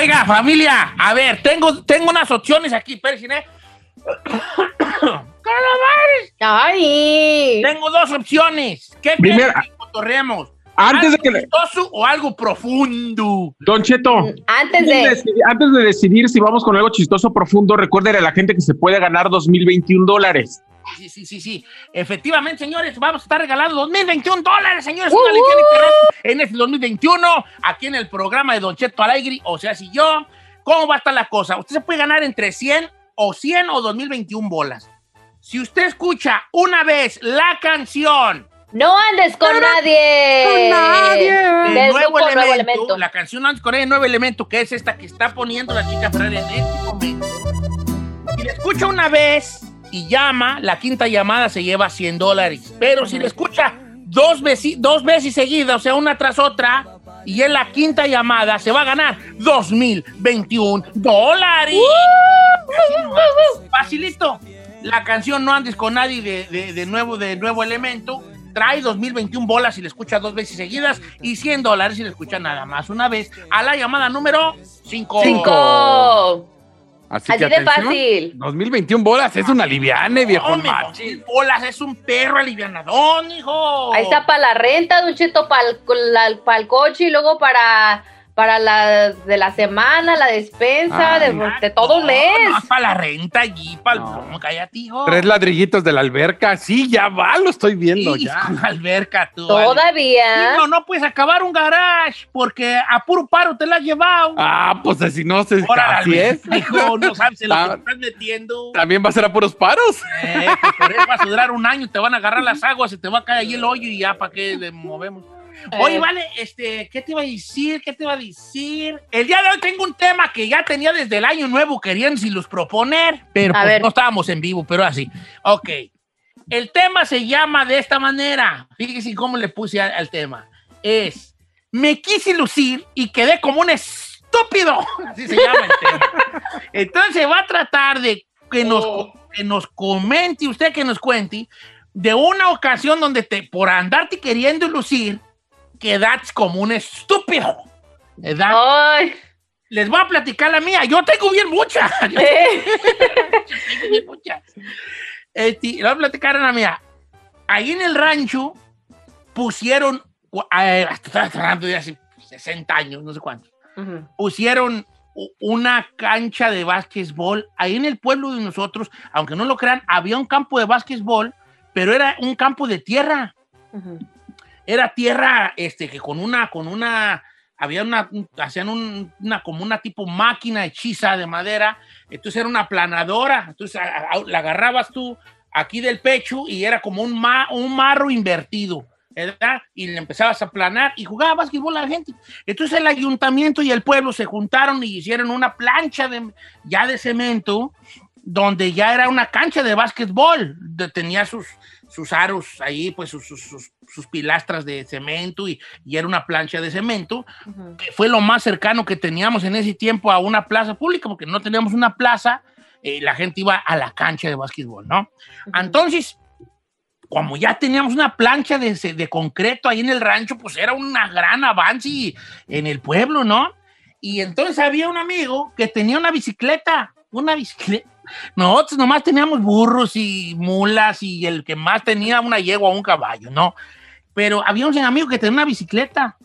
Oiga, familia, a ver, tengo, tengo unas opciones aquí, Persiné. ¡Ay! Tengo dos opciones. ¿Qué Primera- que? Antes de ¿Algo que le- chistoso o algo profundo? Don Cheto, Antes antes de, antes de decidir si vamos con algo chistoso profundo, recuérdele a la gente que se puede ganar 2021 dólares. Sí, sí, sí, sí. Efectivamente, señores, vamos a estar regalando 2021 dólares, señores. ¡Uh, Una alegría uh! literal en este 2021, aquí en el programa de Don Cheto Alegre, o sea, si yo, ¿cómo va a estar la cosa? Usted se puede ganar entre 100 o 100 o 2021 bolas. Si usted escucha una vez la canción No andes con nadie. Con nadie. Del nuevo grupo elemento, Nuevo Elemento. La canción antes con el nuevo elemento, que es esta que está poniendo la chica Ferrari en este momento. Si le escucha una vez y llama, la quinta llamada se lleva 100 dólares. Pero si le escucha dos veces, dos veces seguidas, o sea, una tras otra, y en la quinta llamada se va a ganar 2021 dólares. Así nomás. Facilito. La canción No andes con nadie de, de- de nuevo, de nuevo elemento. Trae 2021 bolas si le escucha dos veces seguidas y 100 dólares si le escucha nada más una vez a la llamada número 5. Cinco. Así, Así que de atención. fácil. 2021 bolas, es una liviane, viejo macho. bolas es un perro alivianadón, hijo. Ahí está para la renta, Don Cheto, para el coche y luego para, para la de la semana, la despensa, Ay, de, de todo No, mes. No, para la renta allí, para el No. no, cállate, hijo. Tres ladrillitos de la alberca. Sí, ya va, lo estoy viendo Sí, ya. con alberca, tú. Todavía. No, no puedes acabar un garage porque a puro paro te la has llevado. Ah, pues así no se Ahora, así es. Hijo, no sabes en lo que Ah. estás metiendo. También va a ser a puros paros. Eh, que por eso vas a durar un año, te van a agarrar las aguas, se te va a caer ahí el hoyo y ya, ¿para qué le movemos? Oye, Eh. vale, este, ¿qué te iba a decir? ¿Qué te iba a decir? El día de hoy tengo un tema que ya tenía desde el año nuevo, querían si los proponer, pero pues, ver. no estábamos en vivo, pero así. Ok. El tema se llama de esta manera. Fíjense cómo le puse al, al tema. Es, me quise lucir y quedé como un estúpido. Así se llama el tema. Entonces va a tratar de que nos, Oh. que nos comente, usted que nos cuente, de una ocasión donde te, por andarte queriendo lucir, quedas como un estúpido. Ay. Les voy a platicar la mía. Yo tengo bien muchas. Yo Eh. tengo bien muchas. Este, les voy a platicar la mía. Ahí en el rancho pusieron, estoy hablando de hace 60 años, no sé cuántos Ujú. pusieron u- una cancha de básquetbol. Ahí en el pueblo de nosotros, aunque no lo crean, había un campo de básquetbol, pero era un campo de tierra. Ujú. Era tierra, este, que con una, con una, había una, un- hacían un- una, como una tipo máquina hechiza de madera. Entonces era una planadora. Entonces a- la agarrabas tú aquí del pecho y era como un, ma- un marro invertido. ¿verdad? Y le empezabas a planar y jugaba básquetbol a la gente. Entonces el ayuntamiento y el pueblo se juntaron y hicieron una plancha de, ya de cemento, donde ya era una cancha de básquetbol. De- tenía sus, sus aros ahí, pues sus, sus- sus- sus pilastras de cemento y, y era una plancha de cemento. Que fue lo más cercano que teníamos en ese tiempo a una plaza pública, porque no teníamos una plaza, eh, la gente iba a la cancha de básquetbol, ¿no? Entonces, como ya teníamos una plancha de, de concreto ahí en el rancho, pues era un gran avance en el pueblo, ¿no? Y entonces había un amigo que tenía una bicicleta, una bicicleta. Nosotros nomás teníamos burros y mulas y el que más tenía una yegua o un caballo, ¿no? Pero había un amigo que tenía una bicicleta.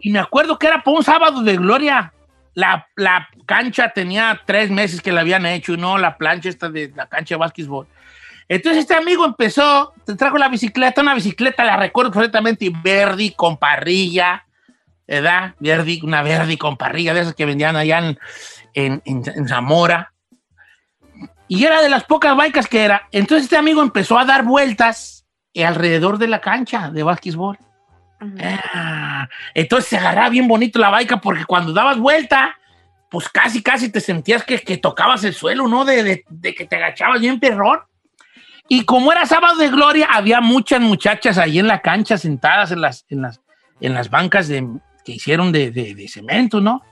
Y me acuerdo que era por un sábado de gloria. La, la cancha tenía tres meses que la habían hecho, ¿no? La plancha esta de la cancha de básquetbol. Entonces este amigo empezó, te trajo la bicicleta, una bicicleta, la recuerdo perfectamente, verde con parrilla, ¿verdad? Verde, una verde con parrilla, de esas que vendían allá en, en, en- en Zamora. Y era de las pocas bikes que era. Entonces este amigo empezó a dar vueltas alrededor de la cancha de básquetbol. Ah, entonces se agarraba bien bonito la baica porque cuando dabas vuelta, pues casi, casi te sentías que, que tocabas el suelo, ¿no? De, de- de que te agachabas bien perrón. Y como era sábado de gloria, había muchas muchachas ahí en la cancha sentadas en las, en las, en las bancas de, que hicieron de- de cemento, ¿no?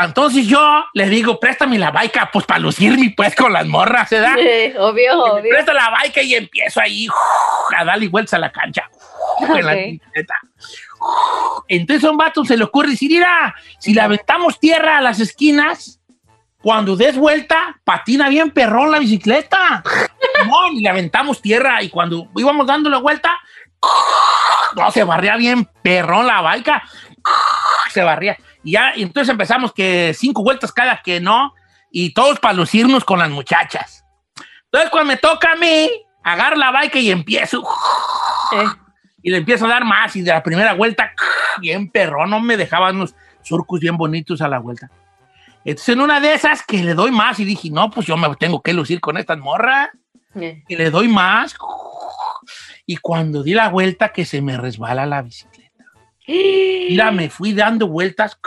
Entonces yo les digo, préstame la baica, pues para lucirme pues con las morras, ¿verdad? Sí, obvio, Y obvio. presta la baica y empiezo ahí a darle vueltas a la cancha en la bicicleta. Entonces a un vato se le ocurre decir, mira, si le aventamos tierra a las esquinas, cuando des vuelta, patina bien perrón la bicicleta. No, y le aventamos tierra y cuando íbamos dando la vuelta, no, se barría bien perrón la baica. Se barría. Y ya, y entonces empezamos que cinco vueltas cada que no, y todos para lucirnos con las muchachas. Entonces cuando me toca a mí, agarro la baica y empiezo. Eh, Y le empiezo a dar más y de la primera vuelta, bien perrón, no me dejaban unos surcos bien bonitos a la vuelta. Entonces en una de esas que le doy más y dije, no, pues yo me tengo que lucir con estas morras. eh. Y le doy más. Y cuando di la vuelta que se me resbala la bicicleta. Mira, me fui dando vueltas.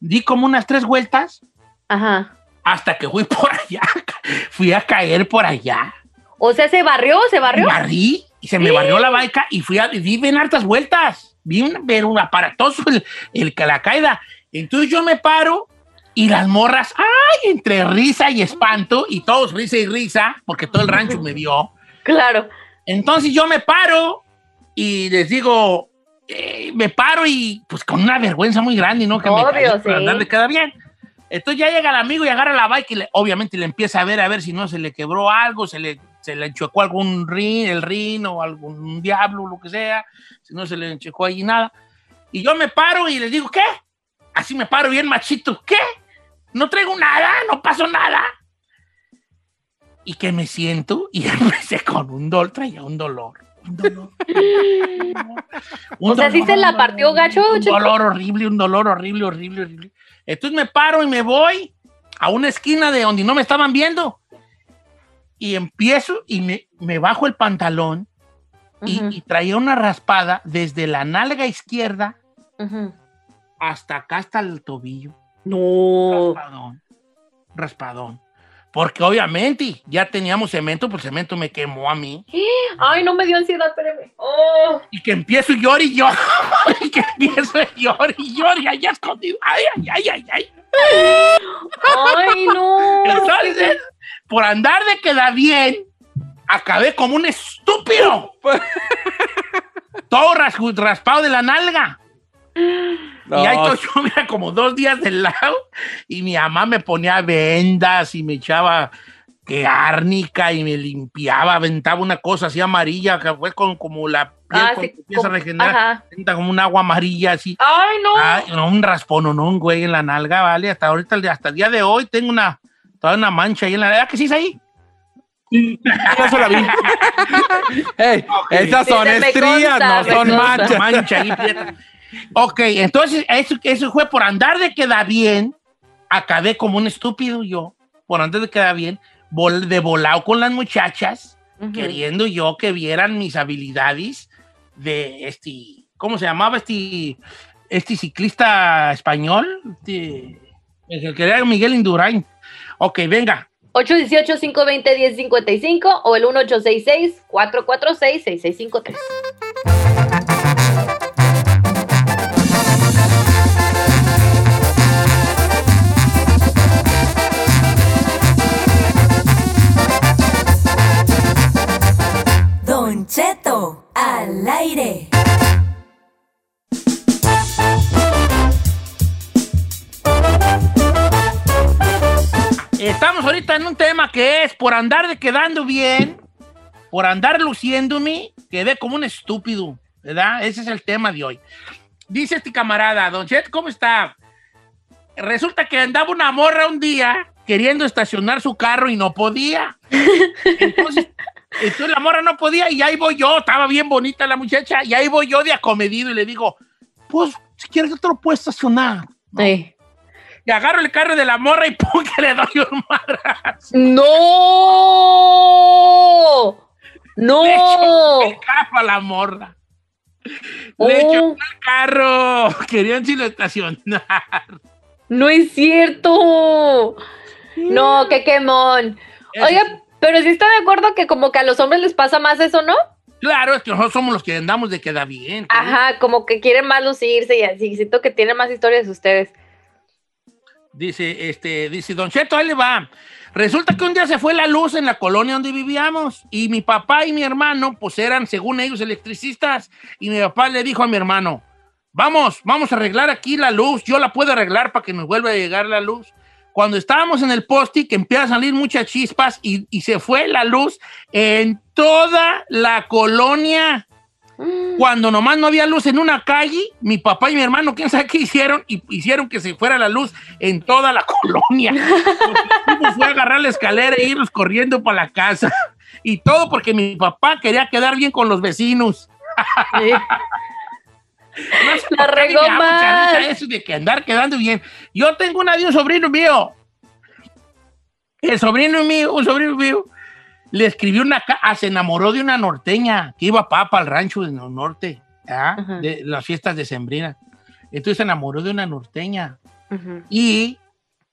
Di como unas tres vueltas Ajá. hasta que fui por allá. Fui a caer por allá. O sea, ¿se barrió? ¿Se barrió? barrí y se me barrió la baica y fui a, di bien hartas vueltas. Vi un, pero un aparatoso el, el que la caída. Entonces yo me paro y las morras, ay, entre risa y espanto, y todos risa y risa, porque todo el rancho me vio. Claro. Entonces yo me paro y les digo, eh, me paro y pues con una vergüenza muy grande, ¿no? Que me Obvio, por sí. andar de queda bien. Entonces ya llega el amigo y agarra la bike y le- obviamente le empieza a ver a ver si no se le quebró algo, se le, se le enchuecó algún rin, el rin o algún diablo, lo que sea, si no se le enchuecó ahí nada. Y yo me paro y les digo, ¿qué? Así me paro bien machito, ¿qué? No traigo nada, no pasó nada. Y que me siento y empecé con un dolor, traía un dolor. Un dolor. Un O sea, ¿sí se la partió gacho, Un dolor horrible, un dolor horrible, horrible, horrible. Entonces me paro y me voy a una esquina de donde no me estaban viendo. Y empiezo y me, me bajo el pantalón y, traía una raspada desde la nalga izquierda hasta acá, hasta el tobillo. No. Raspadón. Raspadón. Porque obviamente ya teníamos cemento, pues el cemento me quemó a mí. Ay, no me dio ansiedad, espérame. Oh. Y que empiezo y lloro y lloro. y que empiezo y lloro y lloro y allá escondido. Ay, ay, ay, ay, ay. Ay, no. Entonces, por andar de queda bien, acabé como un estúpido. Todo ras- raspado de la nalga. Y ahí estoy yo, mira, como dos días del lado, y mi mamá me ponía vendas y me echaba que árnica y me limpiaba, aventaba una cosa así amarilla, que fue con, como la piel Ah, cuando sí, empieza a como- regenerar, Ajá. aventa como un agua amarilla así. Ay, no. Ay, no, un raspón, no, un güey en la nalga, vale. Hasta ahorita, hasta el día de hoy, tengo una, toda una mancha ahí en la nalga. que sí es ahí? Ya se la vi. Ey, esas son estrías, consta, no son manchas. mancha ahí. Ok, entonces eso, eso fue por andar de queda bien. Acabé como un estúpido yo, por andar de queda bien, vol- de volado con las muchachas, Ujú. queriendo yo que vieran mis habilidades de este, ¿cómo se llamaba este, este ciclista español? Este, el que era Miguel Indurain. Ok, venga. 818-520-1055 o el 1866-446-6653. Don Cheto, al aire. Estamos ahorita en un tema que es por andar de quedando bien, por andar luciéndome, quedé como un estúpido, ¿verdad? Ese es el tema de hoy. Dice este camarada, Don Chet, ¿cómo está? Resulta que andaba una morra un día queriendo estacionar su carro y no podía. Entonces, entonces la morra no podía y ahí voy yo, estaba bien bonita la muchacha, y ahí voy yo de acomedido y le digo, pues, si quieres yo te lo puedo estacionar. Sí. Y agarro el carro de la morra y pum, que le doy un madrazo. ¡No! ¡No! Le echo el carro a la morra. Le echo Oh, el carro. Querían si lo estacionar. no es cierto. No, qué quemón. Oiga, pero sí está de acuerdo que como que a los hombres les pasa más eso, ¿no? Claro, es que nosotros somos los que andamos de queda bien. Ajá, como que quieren más lucirse y así. Siento que tienen más historias ustedes. Dice, este, dice, Don Cheto, ahí le va. Resulta que un día se fue la luz en la colonia donde vivíamos y mi papá y mi hermano, pues eran, según ellos, electricistas. Y mi papá le dijo a mi hermano, vamos, vamos a arreglar aquí la luz, yo la puedo arreglar para que nos vuelva a llegar la luz. Cuando estábamos en el poste, que empieza a salir muchas chispas y, y se fue la luz en toda la colonia. Cuando nomás no había luz en una calle, mi papá y mi hermano, quién sabe qué hicieron, y hicieron que se fuera la luz en toda la colonia. Fue agarrar la escalera e irnos corriendo para la casa. Y todo porque mi papá quería quedar bien con los vecinos. Sí. No La regó más. eso de que andar quedando bien. Yo tengo una de un sobrino mío. El sobrino mío, un sobrino mío, le escribió una ah, se enamoró de una norteña que iba para el rancho del norte, ¿ah? De las fiestas de Sembrina. Entonces se enamoró de una norteña y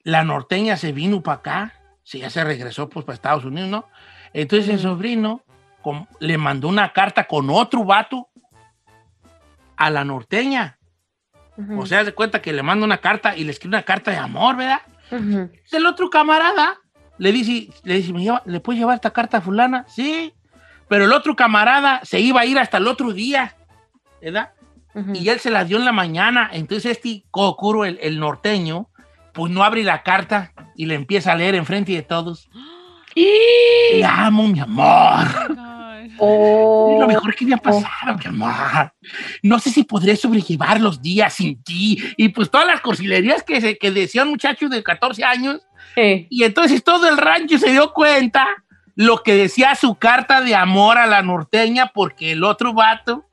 la norteña se vino para acá, sí, ya se regresó pues para Estados Unidos, ¿no? Entonces el Ujú. sobrino com- le mandó una carta con otro vato a la norteña. Ujú. O sea, se cuenta que le manda una carta y le escribe una carta de amor, ¿verdad? Entonces, El otro camarada le dice, le dice, ¿Me lleva- ¿le puedes llevar esta carta a fulana? Sí. Pero el otro camarada se iba a ir hasta el otro día, ¿verdad? Y él se la dio en la mañana. Entonces este Kokuro, el, el norteño, pues no abre la carta y le empieza a leer enfrente de todos. Te amo, mi amor. Oh. Lo mejor que me ha pasado, mi amor. No sé si podré sobrellevar los días sin ti. Y pues todas las cursilerías que, se, que decía un muchacho de 14 años. Y entonces todo el rancho se dio cuenta lo que decía su carta de amor a la norteña porque el otro vato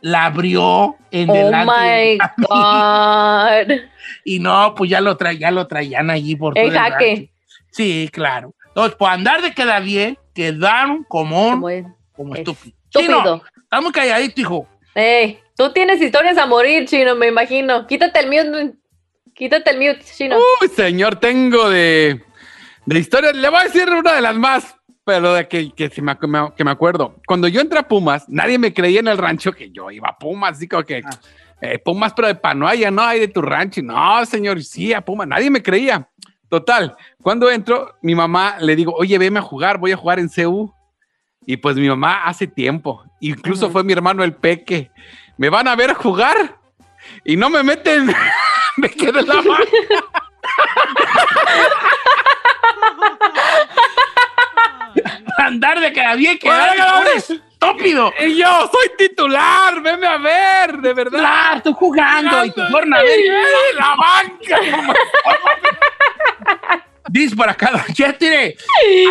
la abrió en Oh delante de my. God. Y no, pues ya lo, tra ya lo traían allí por todo el jaque. rancho. Sí, claro. Entonces, por andar de queda bien, quedaron como, un- Como es como es estúpidos. Chino, estúpido. está muy calladito, hijo. Ey, tú tienes historias a morir, Chino, me imagino. Quítate el mute. Quítate el mute, Chino. Uy, señor, tengo de, de historia. Le voy a decir una de las más, pero de que, que, me- que me acuerdo. Cuando yo entré a Pumas, nadie me creía en el rancho que yo iba a Pumas, así como que Ah. eh, Pumas, pero de Panoaya, no hay de tu rancho. No, señor, sí, a Pumas, nadie me creía. Total, cuando entro, mi mamá le digo, oye, veme a jugar, voy a jugar en CU. Y pues mi mamá hace tiempo, incluso fue mi hermano el Peque. Me van a ver jugar y no me meten. me quedé en la banca. Andar de queda bien, un estúpido. Y yo soy titular, veme a ver, de verdad. Claro, estoy jugando y te fueron a ver. ¡Ay, la banca! Dice por acá, Don Cheto, mire,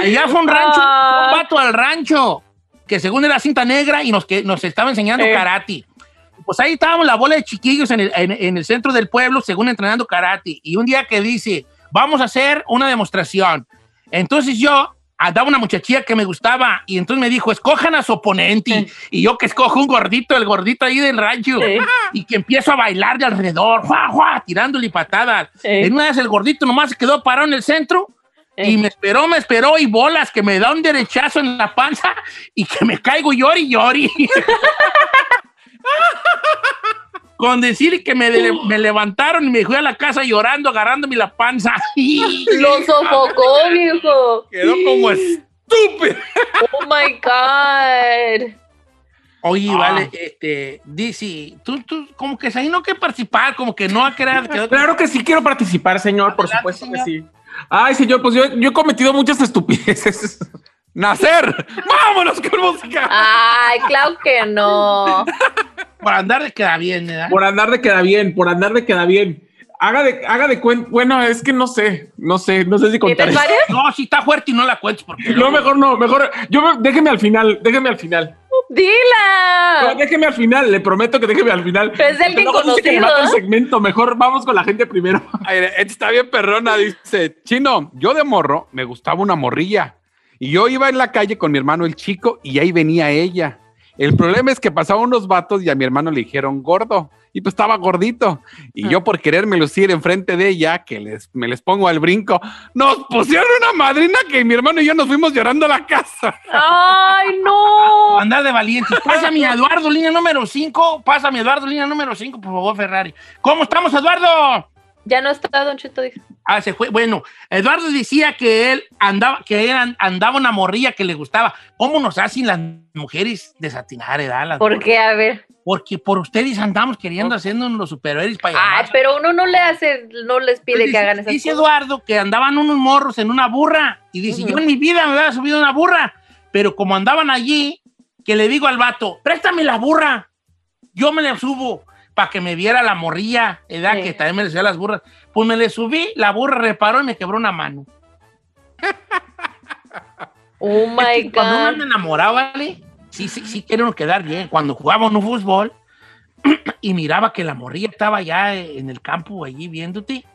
allá fue un rancho, un vato al rancho, que según era cinta negra y nos, que, nos estaba enseñando Eh. karate. Pues ahí estábamos la bola de chiquillos en el, en- en el centro del pueblo, según entrenando karate. Y un día que dice, vamos a hacer una demostración. Entonces yo andaba una muchachilla que me gustaba y entonces me dijo, escojan a su oponente. Y yo que escojo un gordito, el gordito ahí del rancho. Sí. Y que empiezo a bailar de alrededor, ¡juá, juá! tirándole patadas. Sí. En una vez el gordito nomás se quedó parado en el centro y me esperó, me esperó y bolas que me da un derechazo en la panza y que me caigo llori llori. Con decir que me, de- me levantaron y me fui a la casa llorando, agarrándome la panza. Lo sofocó, viejo. Quedó como estúpido. Oh my God. Oye, Ah. vale, este, dice, tú, tú, como que ahí no que participar, como que no ha quedó- Claro que sí quiero participar, señor, por supuesto señor. que sí. Ay, señor, pues yo, yo he cometido muchas estupideces. Nacer. Vámonos con música. Ay, claro que no. Por andar de queda bien, ¿verdad? Por andar de queda bien, por andar de queda bien. Haga de, haga de cuenta. Bueno, es que no sé, no sé, no sé si contar. ¿Tienes esto. varias? No, si está fuerte y no la cuentes porque. No, mejor no, mejor. Yo me- déjeme al final, déjeme al final. No, Dila. déjeme al final, le prometo que déjeme al final. Es de alguien me conocido, el ¿eh? segmento, mejor vamos con la gente primero. Ay, está bien perrona, dice. Chino, yo de morro me gustaba una morrilla. Y yo iba en la calle con mi hermano el chico y ahí venía ella. El problema es que pasaban unos vatos y a mi hermano le dijeron gordo. Y pues estaba gordito. Y yo por quererme lucir enfrente de ella, que les, me les pongo al brinco, nos pusieron una madrina que mi hermano y yo nos fuimos llorando a la casa. Ay, no. Andar de valientes. Pásame a Eduardo, línea número 5. Pásame a Eduardo, línea número 5, por favor, Ferrari. ¿Cómo estamos, Eduardo? Ya no está, Don Cheto. dijo. Ah, se fue. Bueno, Eduardo decía que él andaba, que él an- andaba una morrilla que le gustaba. ¿Cómo nos hacen las mujeres desatinar, edad? Las ¿Por qué? A ver. Porque por ustedes andamos queriendo haciendo los superhéroes para llamar. pero uno no le hace, no les pide Entonces, que hagan esas dice cosas. Eduardo que andaban unos morros en una burra y dice, yo en mi vida me había subido una burra, pero como andaban allí, que le digo al vato, préstame la burra, yo me la subo para que me viera la morrilla, edad Sí. que también me le subía las burras. Pues me le subí, la burra reparó y me quebró una mano. Oh Es my que cuando uno God. anda enamorado, ¿vale? Sí, sí, sí quiere uno quedar bien. Cuando jugábamos un fútbol y miraba que la morrilla estaba ya en el campo allí viéndote,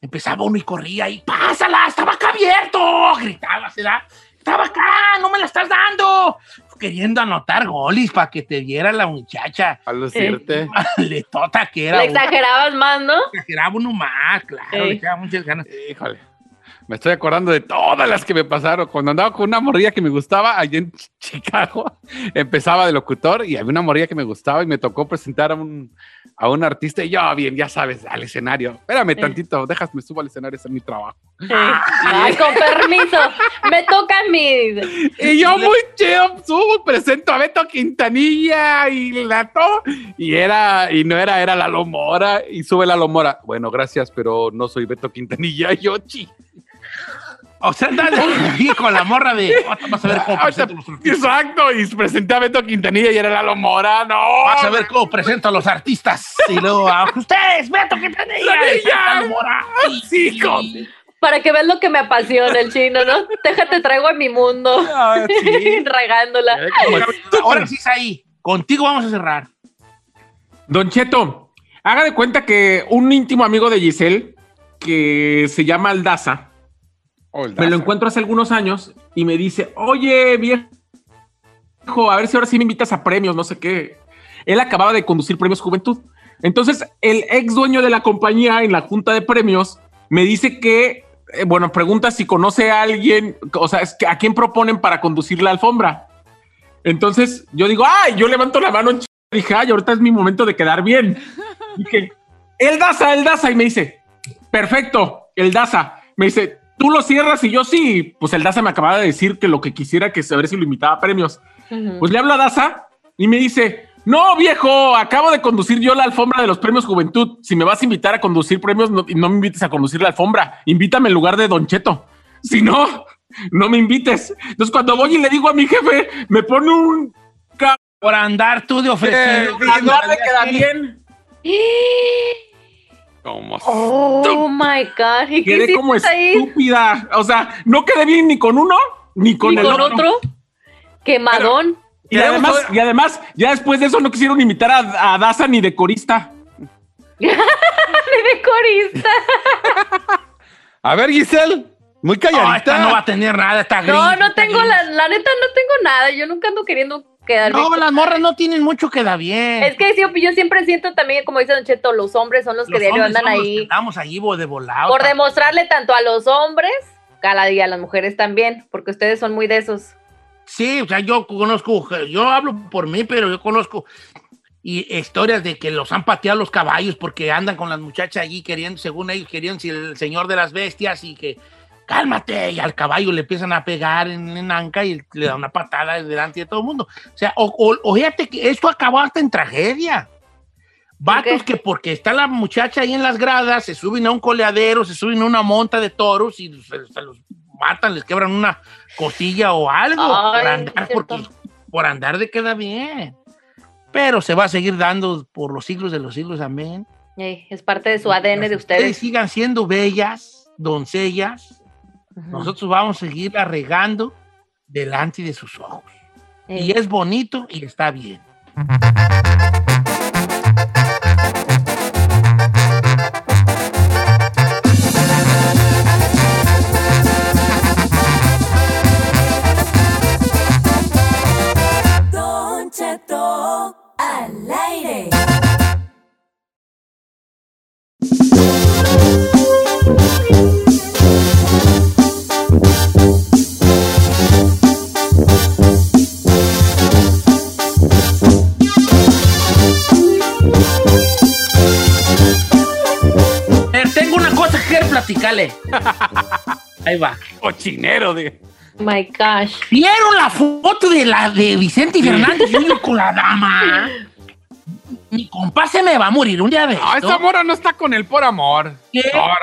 empezaba uno y corría y ¡pásala! ¡Estaba acá abierto! Gritaba, ¿se da? ¡Estaba acá! ¡No me la estás dando! Queriendo anotar goles para que te viera la muchacha. A lucirte. Le tota que era. Le uno. exagerabas más, ¿no? Exageraba uno más, claro. Le echaba muchas ganas. Híjole. Me estoy acordando de todas las que me pasaron. Cuando andaba con una morrilla que me gustaba allí en Ch- Chicago, empezaba de locutor y había una morrilla que me gustaba y me tocó presentar a un, a un artista y yo, bien, ya sabes, al escenario. Espérame tantito, déjame subo al escenario, ese es mi trabajo. Ay, con permiso. Me toca a mí. Y yo muy chido, subo, presento a Beto Quintanilla y la todo. Y era, y no era, era la Lomora y sube la Lomora. Bueno, gracias, pero no soy Beto Quintanilla. Yo, chi. O sea, andaba ahí con la morra de. Vas a ver cómo presento los artistas. Exacto, y presenté a Beto Quintanilla y era la Lomora. No, Vas a ver cómo presento a los artistas. Y luego, a ustedes, Beto, que tenía. Quintanilla. Sí, con- Para que veas lo que me apasiona el chino, ¿no? Déjate, traigo a mi mundo. Ah, sí. Regándola. Ahora sí es ahí. Contigo vamos a cerrar. Don Cheto, haga de cuenta que un íntimo amigo de Giselle, que se llama Aldaza, me lo encuentro hace algunos años y me dice, oye, viejo, a ver si ahora sí me invitas a premios, no sé qué. Él acababa de conducir Premios Juventud. Entonces, el ex dueño de la compañía en la junta de premios me dice que, eh, bueno, pregunta si conoce a alguien, o sea, es que a quién proponen para conducir la alfombra. Entonces, yo digo, ay, yo levanto la mano en ch- dije, ay, ahorita es mi momento de quedar bien. Dije, el Daza, el Daza, y me dice, perfecto, el Daza. Me dice, tú lo cierras y yo sí. Pues el Daza me acababa de decir que lo que quisiera que saber si lo invitaba a premios. Pues le hablo a Daza y me dice, no, viejo, acabo de conducir yo la alfombra de los premios Juventud. Si me vas a invitar a conducir premios, no, no me invites a conducir la alfombra. Invítame en lugar de Don Cheto. Si no, no me invites. Entonces cuando voy y le digo a mi jefe, me pone un... Por andar tú de ofrecido. andar de queda bien. Como Oh my God. ¿Y qué Quedé como hiciste ahí? estúpida. O sea, no quedé bien ni con uno, ni con ¿Y el con otro. otro? Quemadón. Y además, y además, ya después de eso no quisieron invitar a, a Daza ni de corista. de corista. A ver, Giselle, muy No, esta calladita. no va a tener nada, está gris. No, no tengo la, la neta, no tengo nada. Yo nunca ando queriendo quedar No, bien. las morras no tienen mucho que da bien. Es que sí, yo siempre siento también, como dice Don Cheto, los hombres son los que diario andan ahí Estamos bo, de volado. por demostrarle tanto a los hombres, cada día a las mujeres también, porque ustedes son muy de esos. Sí, o sea, yo conozco, yo hablo por mí, pero yo conozco y historias de que los han pateado los caballos porque andan con las muchachas allí queriendo, según ellos querían, si el señor de las bestias y que cálmate, y al caballo le empiezan a pegar en, en anca y le da una patada delante de todo el mundo. O sea, o, o- o fíjate que esto acabó hasta en tragedia. Vatos que porque está la muchacha ahí en las gradas, se suben a un coleadero, se suben a una monta de toros y se, se los matan, les quebran una costilla o algo Ay, por, andar, cierto. porque- por andar de queda bien. Pero se va a seguir dando por los siglos de los siglos, amén. Es parte de su ADN de Ustedes ustedes. sigan siendo bellas, doncellas, Nosotros vamos a seguir regando delante de sus ojos. Ey. Y es bonito y está bien. Ahí va. Cochinero de. My gosh. ¿Vieron la foto de la de Vicente Fernández Jr. con la dama? Mi compa se me va a morir un día de No, esto. esta mora no está con él por amor.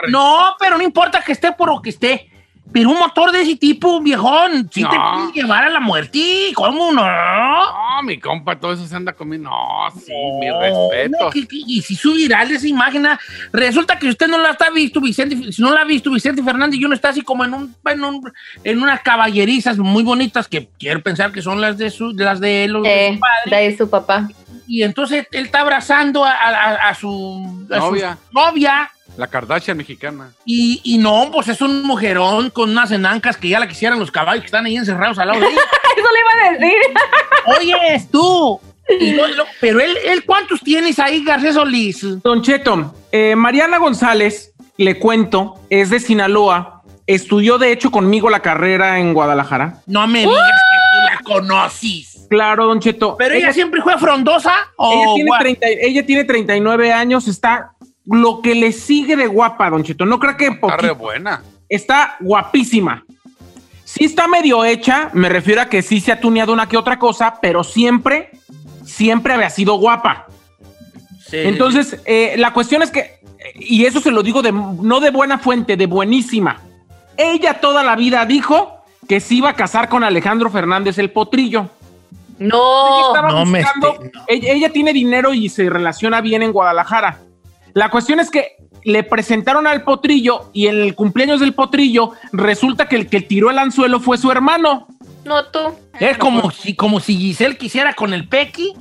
No, pero no importa que esté por lo que esté. Pero un motor de ese tipo, viejón, sí te No. puede llevar a la muerte. ¿Cómo no? No, mi compa, todo eso se anda comiendo. No, sí, mi respeto. No, que- que- y si su viral esa imagen, ah, resulta que usted no la está visto, Vicente, si no la ha visto, Vicente Fernández, y uno está así como en un, en, un- en unas caballerizas muy bonitas que quiero pensar que son las de su, las de él o de Eh, su padre. de su papá. Y entonces él está abrazando a, a- a su, a su Novia. La Kardashian mexicana. Y, y no, pues es un mujerón con unas enancas que ya la quisieran los caballos que están ahí encerrados al lado de ella. Eso le iba a decir. Oye, es tú. Y no- no, pero él, él, ¿cuántos tienes ahí, García Solís? Don Cheto, eh, Mariana González, le cuento, es de Sinaloa. Estudió, de hecho, conmigo la carrera en Guadalajara. No me digas que tú la conoces. Claro, Don Cheto. ¿Pero ella, siempre fue frondosa? ¿O ella tiene, gua- 30 ella tiene 39 años, está lo que le sigue de guapa, Don Cheto. No creo que Está re buena. Está guapísima. Sí está medio hecha, me refiero a que sí se ha tuneado una que otra cosa, pero siempre, siempre había sido guapa. Sí. Entonces, eh, la cuestión es que, y eso se lo digo de, no de buena fuente, de buenísima. Ella toda la vida dijo que se iba a casar con Alejandro Fernández el Potrillo. Ella No. estaba no me buscando- esté- no. ella, ella tiene dinero y se relaciona bien en Guadalajara. La cuestión es que le presentaron al Potrillo y en el cumpleaños del Potrillo resulta que el que tiró el anzuelo fue su hermano. No tú. Es como si, como si Giselle quisiera con el Pequi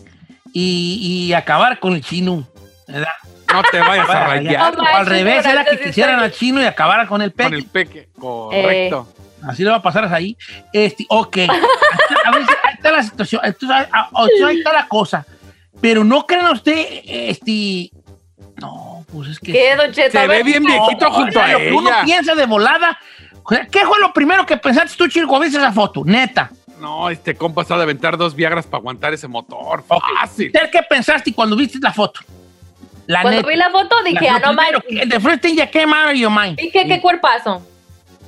y, y acabar con el chino. ¿verdad? No te vayas a rayar No O al revés, era que quisieran al chino y acabaran con el con Pequi. el peque. Correcto. Así le va a pasar ahí. Este, ok. a ver, ahí está la situación. Entonces, ah, oh, ahí está la cosa. Pero no crean usted, este. No, pues es que. ¿Qué, Don Cheto? Se ve bien no. viejito junto a lo que uno ella. piensa de volada. ¿Qué fue lo primero que pensaste tú, Chico, cuando viste esa foto? Neta. No, este compa está de aventar dos viagras para aguantar ese motor. Fácil. ¿Usted ¿Qué pensaste cuando viste la foto? La Cuando neta. vi la foto dije, La- ah, no que- The first thing that came out of your mind. Dije, qué cuerpazo.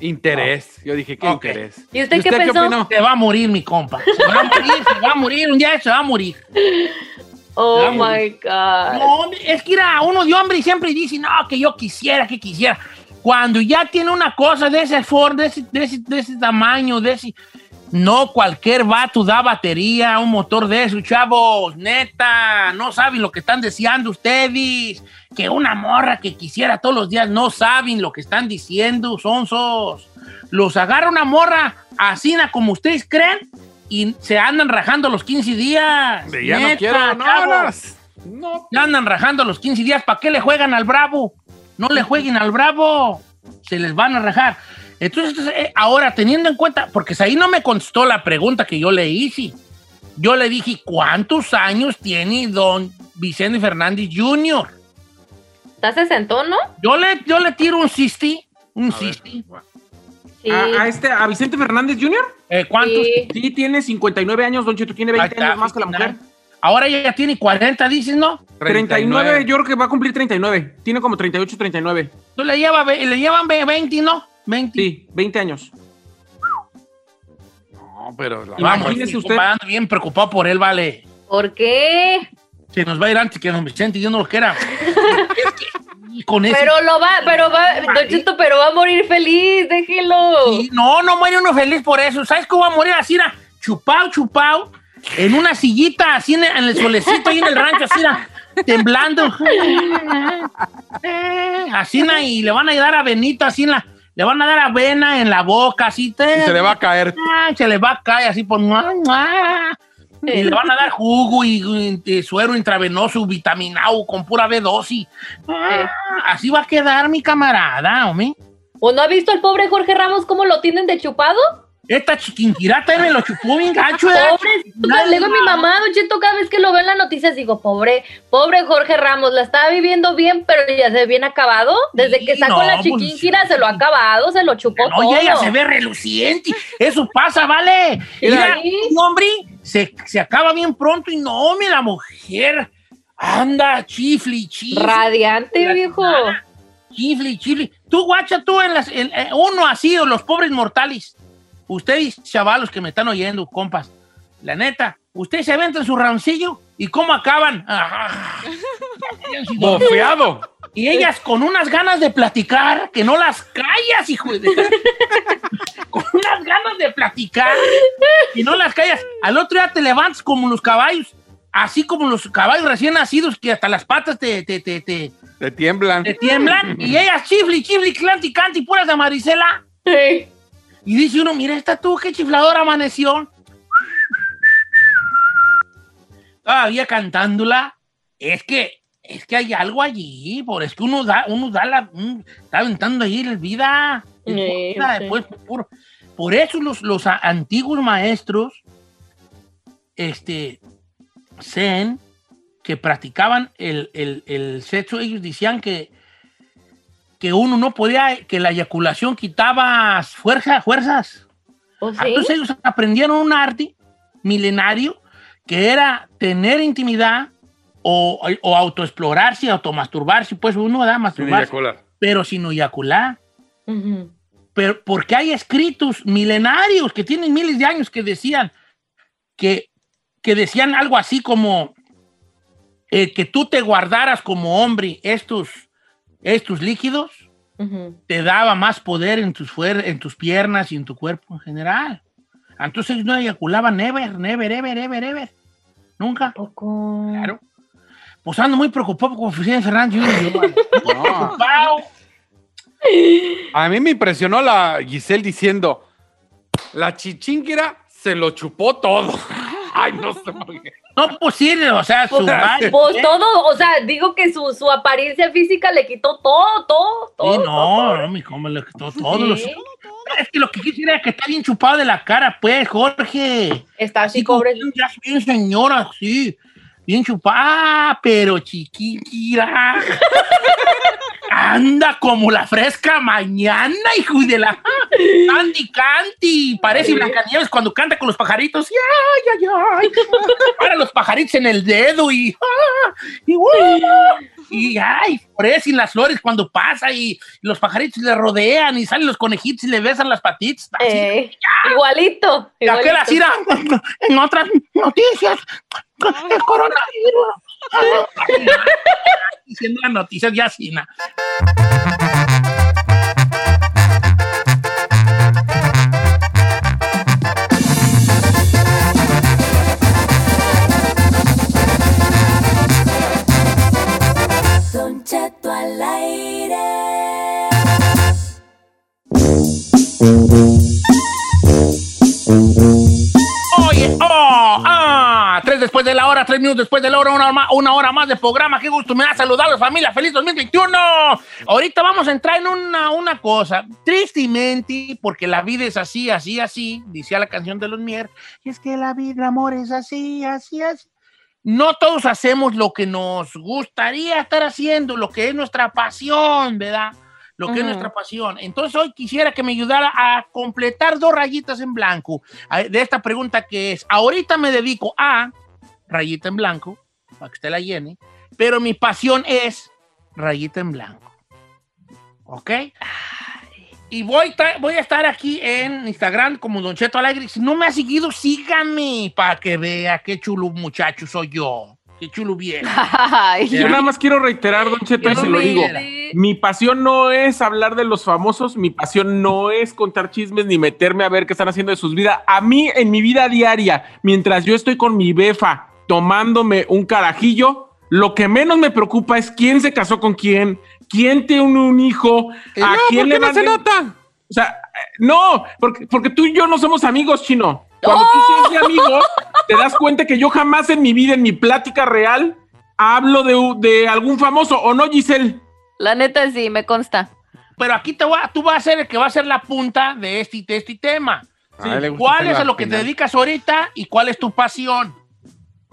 Interés. Yo dije, ¿qué interés? ¿Y usted qué pensó? opinó? Se va a morir, mi compa. Se va a morir, se va a morir. Un día se va a morir. Oh my God. No, es que era uno de hombre y siempre dice, no, que yo quisiera, que quisiera. Cuando ya tiene una cosa de ese for, de ese, de ese, de ese tamaño, de ese... No cualquier vato da batería a un motor de eso, chavos. Neta, no saben lo que están deseando ustedes. Que una morra que quisiera todos los días no saben lo que están diciendo, sonsos. Los agarra una morra así na como ustedes creen y se andan rajando los 15 días. De ya no Neta, quiero, no, no. No, Ya andan rajando los 15 días. ¿Para qué le juegan al Bravo? No le jueguen al Bravo. Se les van a rajar. Entonces, eh, ahora, teniendo en cuenta, porque ahí no me contestó la pregunta que yo le hice. Yo le dije, ¿cuántos años tiene don Vicente Fernández Jr.? ¿Estás sesentón, no? Yo le, yo le tiro un 60. Un A ver. 60. Sí. A, a este, a Vicente Fernández Jr. Eh, ¿Cuántos? Sí. Sí, tiene 59 años, Don Cheto, tiene 20 Ahí está, años más que la mujer. Ahora ella ya tiene 40, dices, ¿no? 39, yo creo que va a cumplir 39. Tiene como 38, 39. Tú le, lleva, le llevan ve- 20, ¿no? 20. Sí, 20 años. No, pero la Vamos, Imagínese mi usted. ando bien preocupado por él, vale. ¿Por qué? Se nos va a ir antes que don Vicente, Dios no lo quiera. Es que, con eso. Pero lo va, pero va, Don Cheto, pero va a morir feliz, déjelo. Sí, no, no muere uno feliz por eso. ¿Sabes cómo va a morir así? era Chupao, chupao, en una sillita, así en el, en el solecito, ahí en el rancho, así era, temblando. Así, y le van a dar a Benito, así en la. Le van a dar avena en la boca, así. Y se le va a caer. Ay, se le va a caer así por... Y le van a dar jugo y, y suero intravenoso vitaminado con pura B12. Ah, así va a quedar mi camarada, hombre. ¿O no ha visto al pobre Jorge Ramos cómo lo tienen de chupado? Esta chiquinquirata me lo chupó bien gacho, ¿eh? Pobre, le digo a mi mamá, Don Cheto, cada vez que lo veo en las noticias, digo, pobre, pobre Jorge Ramos, la estaba viviendo bien, pero ya se ve bien acabado. Desde Sí, que sacó no, la pues, chiquinquira, se lo ha acabado, se lo chupó todo. Oye, ella se ve reluciente. Eso pasa, ¿vale? Mira, Sí. un hombre se, se acaba bien pronto y no, mira, la mujer anda chifli, chifli. Radiante, La viejo. semana. Chifli, chifli. Tú, guacha, tú en las. en- eh, uno así, o los pobres mortales. Ustedes, chavalos que me están oyendo, compas. La neta, ustedes se aventan su rancillo y cómo acaban. Ah, Bofeado. Y ellas con unas ganas de platicar que no las callas, hijo de. con unas ganas de platicar y no las callas. Al otro día te levantas como los caballos, así como los caballos recién nacidos que hasta las patas te, te, te, te, Te tiemblan. te tiemblan. y ellas chifli, chifli, clanti, canti, puras de Marisela. Sí. Y dice uno, mira esta tú, qué chifladora amaneció. Todavía cantándola. Es que, es que hay algo allí, por es que uno da, uno da la, está aventando ahí la vida. Sí, sí. después, puro. Por eso los, los antiguos maestros, este, zen, que practicaban el, el- el sexo, ellos decían que, que uno no podía, que la eyaculación quitaba fuerza, fuerzas. ¿O Ah, sí? Entonces ellos aprendieron un arte milenario que era tener intimidad o, o autoexplorarse, automasturbarse, pues uno da Sin masturbarse, eyacular. pero sin eyacular. Pero porque hay escritos milenarios que tienen miles de años que decían que, que decían algo así como eh, que tú te guardaras como hombre estos, estos líquidos te daba más poder en tus, en tus piernas y en tu cuerpo en general. Entonces no eyaculaban never, never, ever, ever, ever. Nunca. Poco. Claro. Pues ando muy preocupado con Vicente Fernández Jr. A mí me impresionó la Giselle diciendo, la chichinquera se lo chupó todo. Ay, no sé por qué. No, pues sí, o sea, su Pues, madre, pues ¿eh? todo, o sea, digo que su, su apariencia física le quitó todo, todo, todo. Sí, no, todo. no, mi cómo le quitó todo. los- Sí. Es que lo que quisiera es que está bien chupado de la cara, pues, Jorge. Está así, como pobre. bien- ya bien señora, sí. Bien chupada, pero chiquitira. Anda como la fresca mañana, hijo de la... Candy, Candy. Parece Blancanieves cuando canta con los pajaritos. Ay, ay, ay. Para los pajaritos en el dedo y... ah, y, uh, y ay, florecen las flores cuando pasa y los pajaritos le rodean y salen los conejitos y le besan las patitas. Así, Eh, igualito. y aquel igualito. así en otras noticias, el coronavirus. Diciendo las noticias ya así, na. Don Cheto al aire. Después de la hora, tres minutos después de la hora, una hora más, una hora más de programa. Qué gusto me da saludarlos, familia. Feliz 2021. Ahorita vamos a entrar en una, una cosa. Tristemente, porque la vida es así, así, así, decía la canción de los Mier. Y es que la vida, amor, es así, así, así. No todos hacemos lo que nos gustaría estar haciendo, lo que es nuestra pasión, ¿verdad? Lo que es Ujú. nuestra pasión. Entonces hoy quisiera que me ayudara a completar dos rayitas en blanco a- de esta pregunta que es, ahorita me dedico a rayita en blanco, para que usted la llene, pero mi pasión es rayita en blanco. ¿Ok? Y voy, voy a estar aquí en Instagram como Don Cheto Alegre. Si no me ha seguido, sígame para que vea qué chulo muchacho soy yo. Qué chulo. Ay, Yo nada más quiero reiterar, Don Cheto, y se lo digo. Mi pasión no es hablar de los famosos, mi pasión no es contar chismes ni meterme a ver qué están haciendo de sus vidas. A mí, en mi vida diaria, mientras yo estoy con mi befa tomándome un carajillo, lo que menos me preocupa es quién se casó con quién, quién tiene un hijo, a no, quién ¿por le qué no van se nota? O sea, eh, no, porque, porque tú y yo no somos amigos, chino. Cuando tú seas mi amigo, te das cuenta que yo jamás en mi vida, en mi plática real, hablo de, de algún famoso, ¿o no, Giselle? La neta sí, me consta. Pero aquí te voy a- tú vas a ser el que va a ser la punta de este, de este tema. ¿Cuál es a lo que te dedicas ahorita y cuál es tu pasión?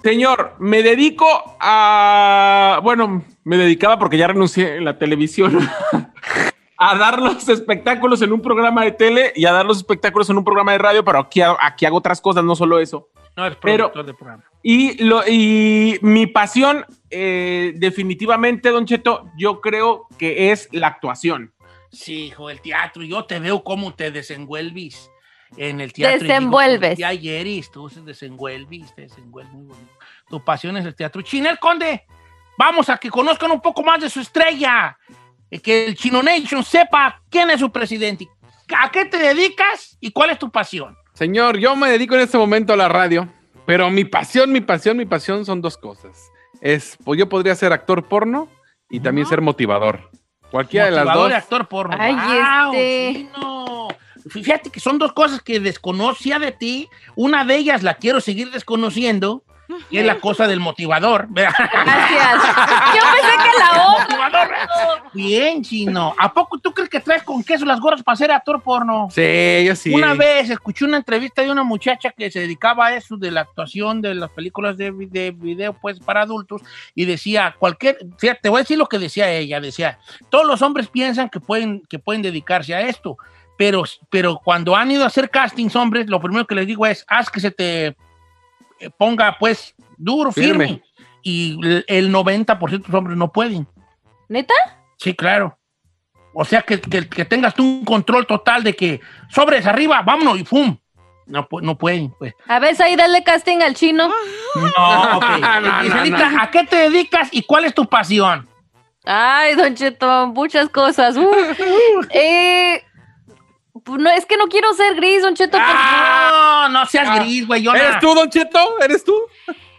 Señor, me dedico a. Bueno, me dedicaba porque ya renuncié en la televisión. a dar los espectáculos en un programa de tele y a dar los espectáculos en un programa de radio, pero aquí, aquí hago otras cosas, no solo eso. No, es Pero- productor de programa. Y, lo, y mi pasión, eh, definitivamente, Don Cheto, yo creo que es la actuación. Sí, hijo, el teatro. Yo te veo cómo te desenvuelves en el teatro. y digo, Desenvuelves. Y ayer tú se desenvuelves, te desenvuelves muy bonito. Tu pasión es el teatro. Chinel Conde, vamos a que conozcan un poco más de su estrella. Eh, Que el Chino Nation sepa quién es su presidente. ¿A qué te dedicas y cuál es tu pasión? Señor, yo me dedico en este momento a la radio, pero mi pasión, mi pasión, mi pasión son dos cosas. Es, pues yo podría ser actor porno y también ser motivador. Cualquiera de las Motivador dos. y actor porno. Ay, ¡Guau, este. Chino! Fíjate que son dos cosas que desconocía de ti. Una de ellas la quiero seguir desconociendo, y es la cosa del motivador. Gracias. Yo pensé que la otra. Motivador. Bien, chino. ¿A poco tú crees que traes con queso las gorras para ser actor porno? Sí, yo sí. Una vez escuché una entrevista de una muchacha que se dedicaba a eso de la actuación de las películas de, de video pues para adultos y decía cualquier, fíjate, te voy a decir lo que decía ella, decía, todos los hombres piensan que pueden, que pueden dedicarse a esto, pero, pero cuando han ido a hacer castings hombres, lo primero que les digo es, haz que se te eh, ponga pues duro, firme. Firme. Y el- el 90% de los hombres no pueden. ¿Neta? Sí, claro. O sea, que, que- que tengas tú un control total de que sobres arriba, vámonos y ¡pum! No, no pueden, pues. A ver, ahí dale casting al chino. No, ok. No, no, Giselita, no. ¿a qué te dedicas y cuál es tu pasión? Ay, Don Cheto, muchas cosas. Uh. Eh, no, es que no quiero ser gris, Don Cheto. porque- Ah, no, no seas Ah. gris, güey. yo ¿Eres tú, Don Cheto? ¿Eres tú?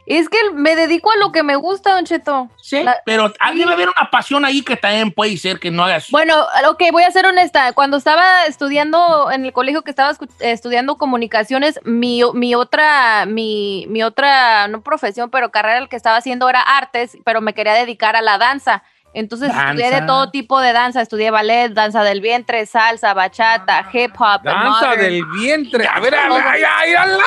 Es que me dedico a lo que me gusta, Don Cheto. Sí, La- pero ah, debe haber una pasión ahí que también puede ser que no hagas. Bueno, ok, voy a ser honesta. Cuando estaba estudiando en el colegio que estaba estudiando comunicaciones, mi, mi otra, mi, mi otra, no profesión, pero carrera que estaba haciendo era artes, pero me quería dedicar a la danza. Entonces estudié de todo tipo de danza, estudié ballet, danza del vientre, salsa, bachata, hip hop, Danza del vientre. A ver, a ver, ay, ay, ay, ay.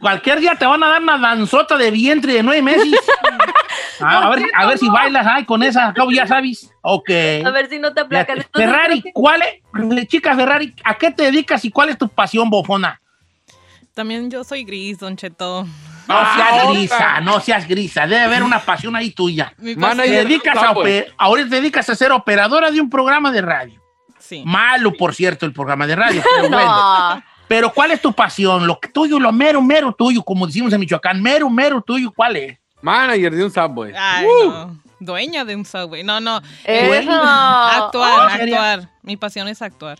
Cualquier día te van a dar una danzota de vientre de nueve meses. Ah, a, ver, a ver si bailas ay, con esa, acabo ya sabes. Ok. A ver si no te aplacas. Entonces, Ferrari, ¿cuál es, chica Ferrari, a qué te dedicas y cuál es tu pasión bofona? También yo soy gris, Don Cheto. No Ah, seas grisa, no seas grisa. Debe haber una pasión ahí tuya. Mana, Te dedicas a Subway. ope- ahora te dedicas a ser operadora de un programa de radio. Sí. Malo, por cierto, el programa de radio. Pero, bueno. No. Pero ¿cuál es tu pasión? Lo que tuyo, lo mero, mero tuyo, como decimos en Michoacán, mero, mero tuyo, ¿cuál es? Manager de un Subway. Ay, Uh. no. Dueña de un subway. No, no. Eso. Actuar, actuar. Mi pasión es actuar.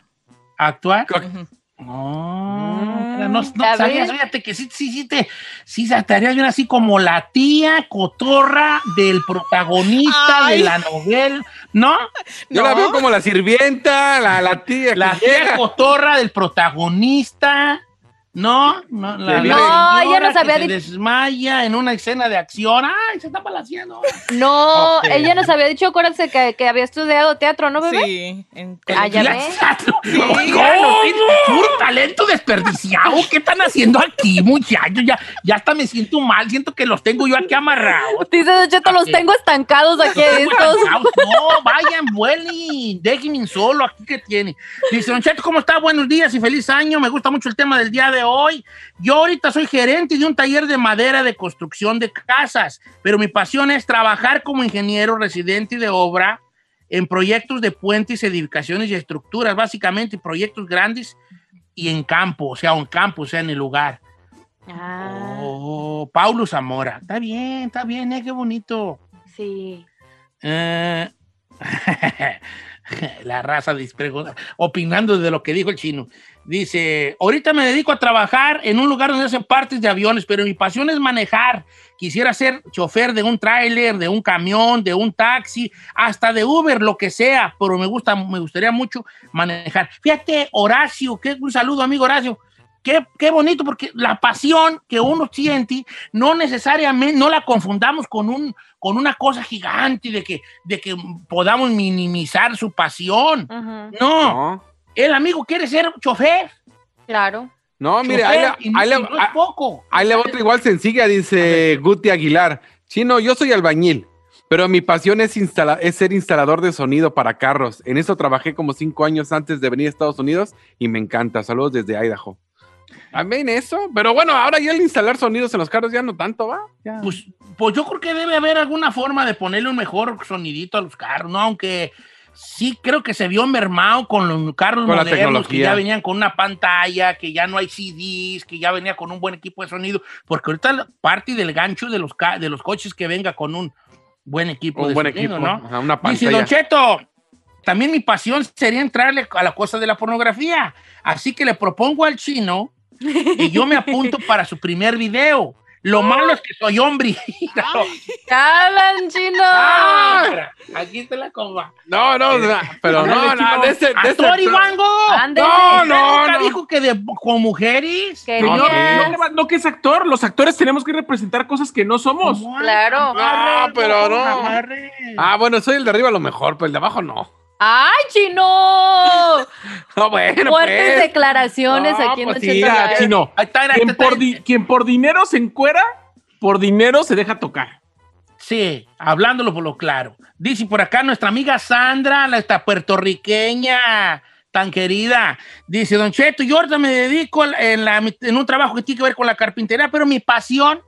¿Actuar? Ujú. No, no, no A sabías, fíjate que sí, sí, sí, te, sí, harías bien así como la tía cotorra del protagonista Ay. de la novela, ¿no? Yo No. la veo como la sirvienta, la, la tía. La que tía llega. cotorra del protagonista, ¿no? No, la, la No, ella nos había dicho- desmaya en una escena de acción. ¡Ay, se está palaciando! No, Ok. ella nos había dicho, acuérdense, que, que había estudiado teatro, ¿no, bebé? Sí. en- Ah. Oigan, no, puro talento desperdiciado. ¿Qué están haciendo aquí, muchachos? Ya, ya hasta me siento mal. Siento que los tengo yo aquí amarrados. Dice Don Cheto, los tengo estancados aquí estos. No, vayan, vuelen, déjenme solo aquí que tiene. Dice, Don Cheto, ¿cómo está? Buenos días y feliz año. Me gusta mucho el tema del día de hoy. Yo ahorita soy gerente de un taller de madera de construcción de casas, pero mi pasión es trabajar como ingeniero residente de obra en proyectos de puentes, edificaciones y estructuras, básicamente proyectos grandes y en campo, o sea, en campo, o sea, en el lugar. Ah, Oh, Paulo Zamora. Está bien, está bien, eh, qué bonito. sí. Eh, la raza desprego- opinando de lo que dijo el chino. Dice, ahorita me dedico a trabajar en un lugar donde hacen partes de aviones, pero mi pasión es manejar. Quisiera ser chofer de un tráiler, de un camión, de un taxi, hasta de Uber, lo que sea, pero me gusta, me gustaría mucho manejar. Fíjate, Horacio, que un saludo, amigo Horacio. Qué, qué bonito, porque la pasión que uno siente no necesariamente, no la confundamos con, un, con una cosa gigante de que, de que podamos minimizar su pasión. No, No, el amigo quiere ser chofer. Claro. no mire, chofer, ahí, y no, ahí no es poco. ahí le va otra igual sencilla, dice Guti Aguilar. Chino, yo soy albañil, pero mi pasión es, instala- es ser instalador de sonido para carros. En eso trabajé como cinco años antes de venir a Estados Unidos y me encanta. Saludos desde Idaho. También eso. Pero bueno, ahora ya el instalar sonidos en los carros ya no tanto, ¿va? Ya. Pues, pues yo creo que debe haber alguna forma de ponerle un mejor sonidito a los carros, ¿no? Aunque sí creo que se vio mermado con los carros Con modernos que ya venían con una pantalla, que ya no hay CDs, que ya venía con un buen equipo de sonido, porque ahorita parte del gancho de los, de los coches que venga con un buen equipo Un de buen sonido, equipo, ¿no? ajá, una Dice pantalla. Don Cheto, también mi pasión sería entrarle a la cosa de la pornografía. Así que le propongo al chino que yo me apunto para su primer video. Lo malo es que soy hombre. ¡Hablan, chino! Ah, Aquí está la comba. No, no, pero no, no, de ese, de ese-. No, no, Nunca no. dijo que de, con mujeres. Señor, no, no que es actor, los actores tenemos que representar cosas que no somos. Claro. Ah, pero no. Amarre. Ah, bueno, soy el de arriba a lo mejor, pero el de abajo no. ¡Ay, chino! No, bueno, Fuertes pues. declaraciones No, aquí en pues Don sí, chino, Ahí está, ahí quien está, por, ahí di- está. quien por dinero se encuera, por dinero se deja tocar. Sí, hablándolo por lo claro. Dice por acá nuestra amiga Sandra, la esta puertorriqueña tan querida. Dice, Don Cheto, yo ahorita me dedico en, la- en un trabajo que tiene que ver con la carpintería, pero mi pasión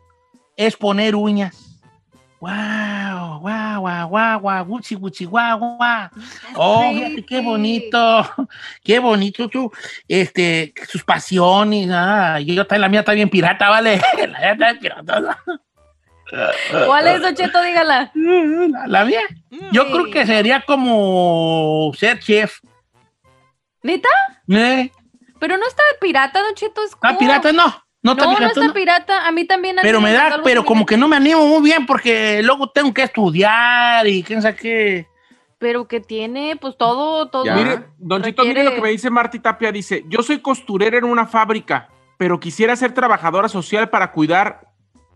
es poner uñas. Wow, wow, wow, wow, wow, guchi, guchi, guau, guau. Oh, fíjate qué bonito, qué bonito tú, este, sus pasiones, ah, yo la mía está bien pirata, ¿vale? La mía está bien pirata. ¿Cuál es, Cheto? Dígala. La, la mía. Yo Sí. creo que sería como ser chef. ¿Neta? ¿Eh? Pero no está pirata, Don Cheto. Es Ah, pirata no. No, está No, no pirata, está pirata. A mí también. Pero me da, pero como que no me animo muy bien porque luego tengo que estudiar y quién sabe qué. Pero que tiene, pues todo, todo. Mire, Don Chito, mire lo que me dice Marty Tapia. Dice, yo soy costurera en una fábrica, pero quisiera ser trabajadora social para cuidar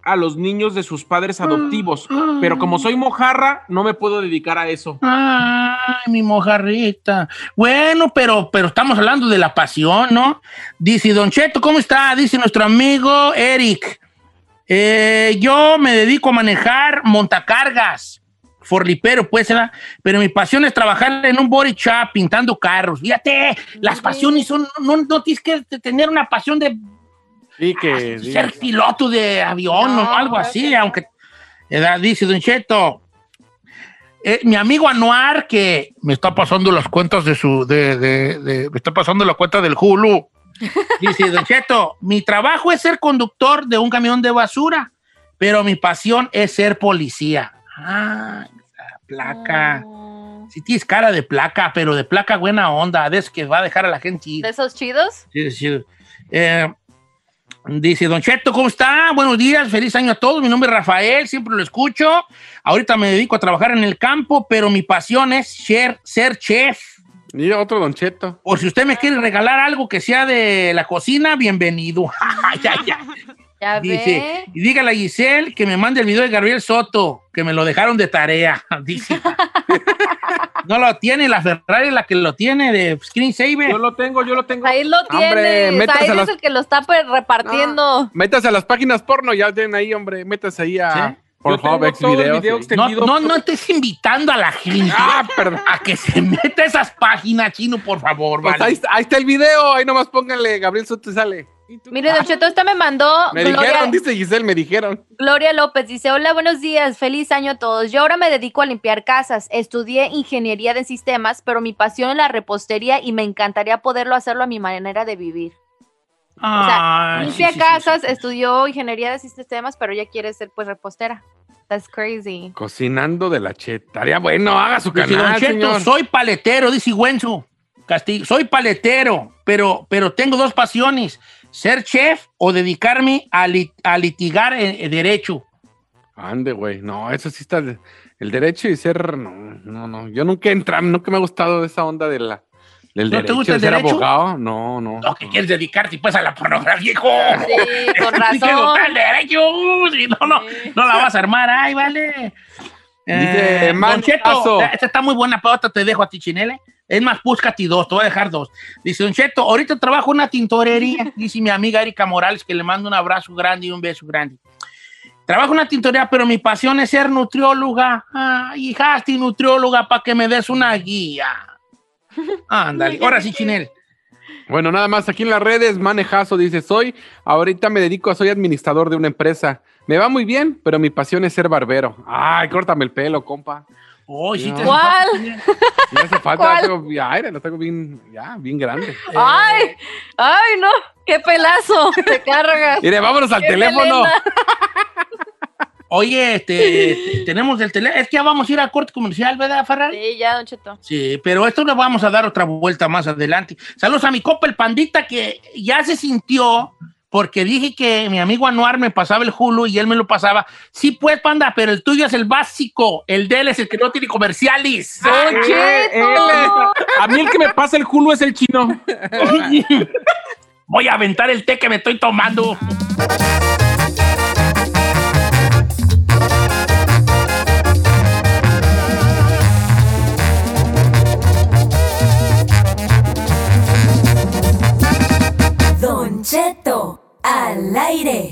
a los niños de sus padres adoptivos. Pero como soy mojarra, no me puedo dedicar a eso. Ay, mi mojarrita. Bueno, pero, pero estamos hablando de la pasión, ¿no? Dice, Don Cheto, ¿cómo está? Dice nuestro amigo Eric. Eh, yo me dedico a manejar montacargas. Forlipero, pues, ¿verdad? pero mi pasión es trabajar en un body shop pintando carros. Fíjate, las pasiones son, no, no tienes que tener una pasión de Sí, que. Ah, ser piloto de avión No, o algo así, que aunque edad dice Don Cheto. eh, mi amigo Anuar, que me está pasando las cuentas de su, de, de- de- me está pasando la cuenta del Hulu. Dice Don Cheto, mi trabajo es ser conductor de un camión de basura, pero mi pasión es ser policía. Ah, placa. Mm, Si tienes cara de placa, pero de placa buena onda, de eso que va a dejar a la gente. ¿De esos chidos? Sí, sí. Eh, dice, Don Cheto, ¿cómo está? Buenos días, feliz año a todos. Mi nombre es Rafael, siempre lo escucho. Ahorita me dedico a trabajar en el campo, pero mi pasión es ser, ser chef. Y otro Don Cheto. Por si usted me quiere regalar algo que sea de la cocina, bienvenido. ya, ya. Ya Dice, ve. y dígale a Giselle que me mande el video de Gabriel Soto, que me lo dejaron de tarea. Dice. no lo tiene, la Ferrari es la que lo tiene de screensaver. Yo lo tengo, yo lo tengo. Ahí lo métase Ahí a es las- el que lo está pues, repartiendo. Métase a las páginas porno, ya tienen ahí, hombre. Métase ahí a ¿Sí? El Xvideos. video. No, no, no estés invitando a la gente Ah, perdón. a que se meta a esas páginas, chino, por favor, Pues vale. ahí, está- ahí está el video, ahí nomás pónganle Gabriel Soto y sale. Mire, Don Cheto, esta me mandó Me Gloria, dijeron, dice Giselle, me dijeron. Gloria López. Dice, hola, buenos días, feliz año a todos. Yo ahora me dedico a limpiar casas. Estudié ingeniería de sistemas, pero mi pasión es la repostería y me encantaría poderlo hacerlo a mi manera de vivir. O sea, limpia sí, sí, casas, sí, sí. estudió ingeniería de sistemas, pero ella quiere ser pues repostera. That's crazy. Cocinando de la cheta. Estaría bueno, haga su Dice, Don canal, Cheto, señor. soy paletero, dice Güenzo Castillo. Soy paletero, pero, pero tengo dos pasiones. Ser chef o dedicarme a, lit- a litigar en, en derecho. Ande, güey. No, eso sí está. El derecho y ser. No, no, no. Yo nunca he entrado, nunca me ha gustado esa onda de la, del ¿No te derecho. gusta de el ser derecho? abogado. No, no. No, que quieres dedicarte pues a la pornografía, hijo. Sí, con razón. el derecho. Si no, no, Sí. no la vas a armar. Ay, vale. Dice Eh, Man Don Cheto, Caso. esta está muy buena, pero otra te dejo a ti, Chinele. Es más, búscate dos, te voy a dejar dos. Dice Don Cheto, ahorita trabajo en una tintorería. Dice mi amiga Erika Morales, que le mando un abrazo grande y un beso grande. Trabajo en una tintorería, pero mi pasión es ser nutrióloga. Ay, hijasti, nutrióloga, para que me des una guía. Ándale, ahora sí, Chinel. Bueno, nada más aquí en las redes, Manejazo dice, soy, ahorita me dedico, soy administrador de una empresa. Me va muy bien, pero mi pasión es ser barbero. Ay, córtame el pelo, compa. Oh, sí te ¿Cuál? Me hace falta, tengo, ya, mira, lo tengo bien, ya, bien grande. Ay, ay, no, qué pelazo te cargas. Mire, vámonos al teléfono. Oye, este, tenemos del teléfono. Es que ya vamos a ir a corte comercial, ¿verdad, Ferrari? Sí, ya, Don Cheto. Sí, pero esto le vamos a dar otra vuelta más adelante. Saludos a mi copa el pandita que ya se sintió porque dije que mi amigo Anuar me pasaba el Hulu y él me lo pasaba. Sí, pues, panda, pero el tuyo es el básico. El de él es el que no tiene comerciales. ¡Ah, a mí el que me pasa el Hulu es el chino. Voy a aventar el té que me estoy tomando. Don Cheto al aire.